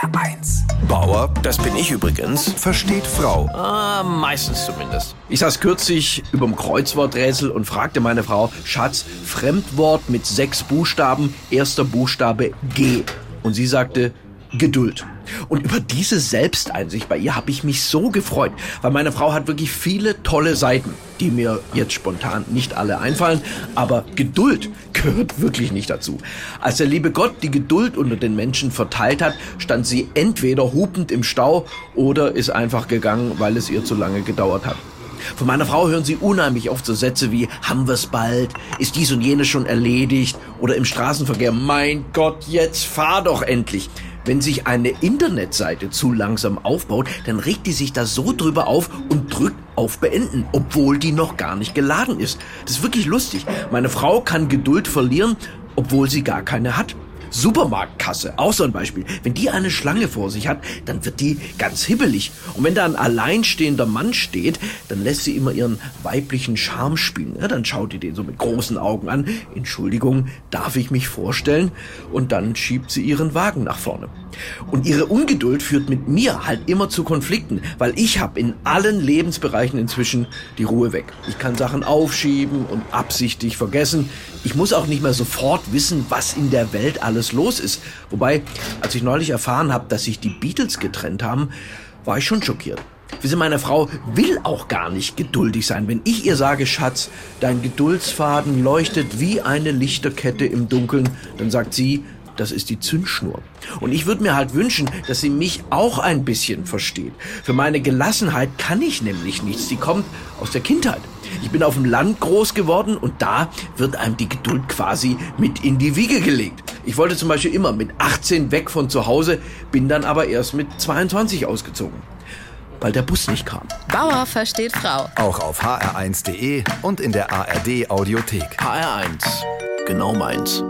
HR1. Bauer Das bin ich übrigens. versteht Frau. Ah, meistens zumindest. Ich saß kürzlich überm Kreuzworträtsel und fragte meine Frau, Schatz, Fremdwort mit sechs Buchstaben, erster Buchstabe G. Und sie sagte, Geduld. Und über diese Selbsteinsicht bei ihr habe ich mich so gefreut, weil meine Frau hat wirklich viele tolle Seiten, die mir jetzt spontan nicht alle einfallen, aber Geduld gehört wirklich nicht dazu. Als der liebe Gott die Geduld unter den Menschen verteilt hat, stand sie entweder hupend im Stau oder ist einfach gegangen, weil es ihr zu lange gedauert hat. Von meiner Frau hören Sie unheimlich oft so Sätze wie, haben wir's bald? Ist dies und jenes schon erledigt? Oder im Straßenverkehr, mein Gott, jetzt fahr doch endlich. Wenn sich eine Internetseite zu langsam aufbaut, dann regt die sich da so drüber auf und drückt auf Beenden, obwohl die noch gar nicht geladen ist. Das ist wirklich lustig. Meine Frau kann Geduld verlieren, obwohl sie gar keine hat. Supermarktkasse, auch so ein Beispiel. Wenn die eine Schlange vor sich hat, dann wird die ganz hibbelig. Und wenn da ein alleinstehender Mann steht, dann lässt sie immer ihren weiblichen Charme spielen. Ja, dann schaut die den so mit großen Augen an. Entschuldigung, darf ich mich vorstellen? Und dann schiebt sie ihren Wagen nach vorne. Und ihre Ungeduld führt mit mir halt immer zu Konflikten, weil ich habe in allen Lebensbereichen inzwischen die Ruhe weg. Ich kann Sachen aufschieben und absichtlich vergessen. Ich muss auch nicht mehr sofort wissen, was in der Welt alles los ist. Wobei, als ich neulich erfahren habe, dass sich die Beatles getrennt haben, war ich schon schockiert. Wissen, meine Frau will auch gar nicht geduldig sein. Wenn ich ihr sage, Schatz, dein Geduldsfaden leuchtet wie eine Lichterkette im Dunkeln, dann sagt sie, das ist die Zündschnur. Und ich würde mir halt wünschen, dass sie mich auch ein bisschen versteht. Für meine Gelassenheit kann ich nämlich nichts. Die kommt aus der Kindheit. Ich bin auf dem Land groß geworden und da wird einem die Geduld quasi mit in die Wiege gelegt. Ich wollte zum Beispiel immer mit 18 weg von zu Hause, bin dann aber erst mit 22 ausgezogen, weil der Bus nicht kam. Bauer versteht Frau. Auch auf hr1.de und in der ARD Audiothek. HR1. Genau meins.